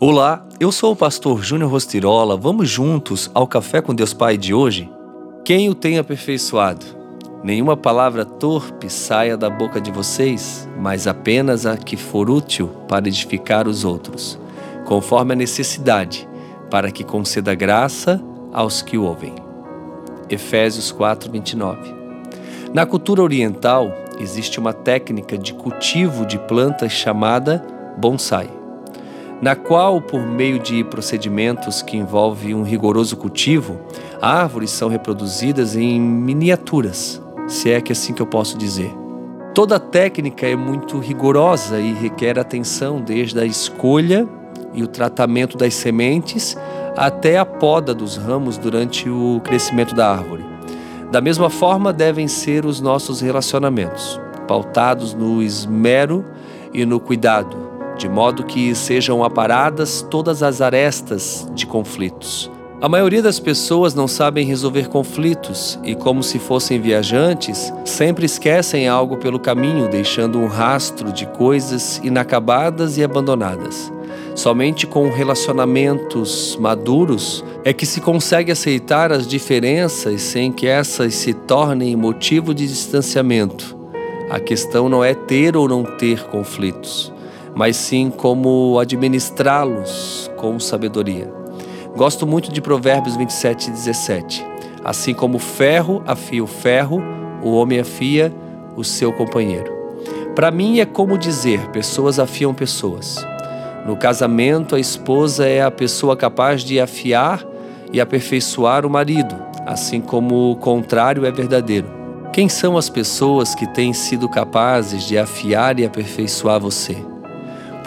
Olá, eu sou o pastor Júnior Rostirola. Vamos juntos ao Café com Deus Pai de hoje? Quem o tem aperfeiçoado? Nenhuma palavra torpe saia da boca de vocês, mas apenas a que for útil para edificar os outros, conforme a necessidade, para que conceda graça aos que o ouvem. Efésios 4, 29. Na cultura oriental, existe uma técnica de cultivo de plantas chamada bonsai na qual, por meio de procedimentos que envolvem um rigoroso cultivo, árvores são reproduzidas em miniaturas, se é que é assim que eu posso dizer. Toda técnica é muito rigorosa e requer atenção desde a escolha e o tratamento das sementes até a poda dos ramos durante o crescimento da árvore. Da mesma forma devem ser os nossos relacionamentos, pautados no esmero e no cuidado, de modo que sejam aparadas todas as arestas de conflitos. A maioria das pessoas não sabem resolver conflitos e, como se fossem viajantes, sempre esquecem algo pelo caminho, deixando um rastro de coisas inacabadas e abandonadas. Somente com relacionamentos maduros é que se consegue aceitar as diferenças sem que essas se tornem motivo de distanciamento. A questão não é ter ou não ter conflitos mas sim como administrá-los com sabedoria. Gosto muito de Provérbios 27 e 17. Assim como o ferro afia o ferro, o homem afia o seu companheiro. Para mim é como dizer: pessoas afiam pessoas. No casamento, a esposa é a pessoa capaz de afiar e aperfeiçoar o marido, assim como o contrário é verdadeiro. Quem são as pessoas que têm sido capazes de afiar e aperfeiçoar você?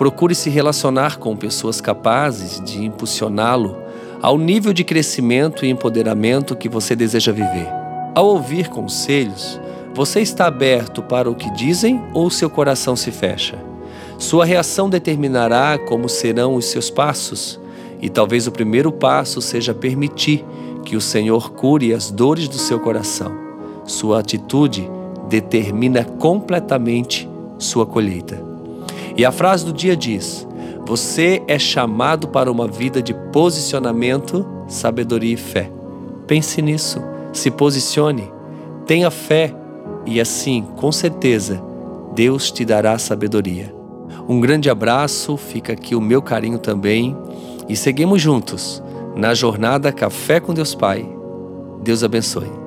Procure se relacionar com pessoas capazes de impulsioná-lo ao nível de crescimento e empoderamento que você deseja viver. Ao ouvir conselhos, você está aberto para o que dizem ou seu coração se fecha? Sua reação determinará como serão os seus passos, e talvez o primeiro passo seja permitir que o Senhor cure as dores do seu coração. Sua atitude determina completamente sua colheita. E a frase do dia diz: Você é chamado para uma vida de posicionamento, sabedoria e fé. Pense nisso, se posicione, tenha fé e assim, com certeza, Deus te dará sabedoria. Um grande abraço, fica aqui o meu carinho também e seguimos juntos na jornada Café com Deus Pai. Deus abençoe.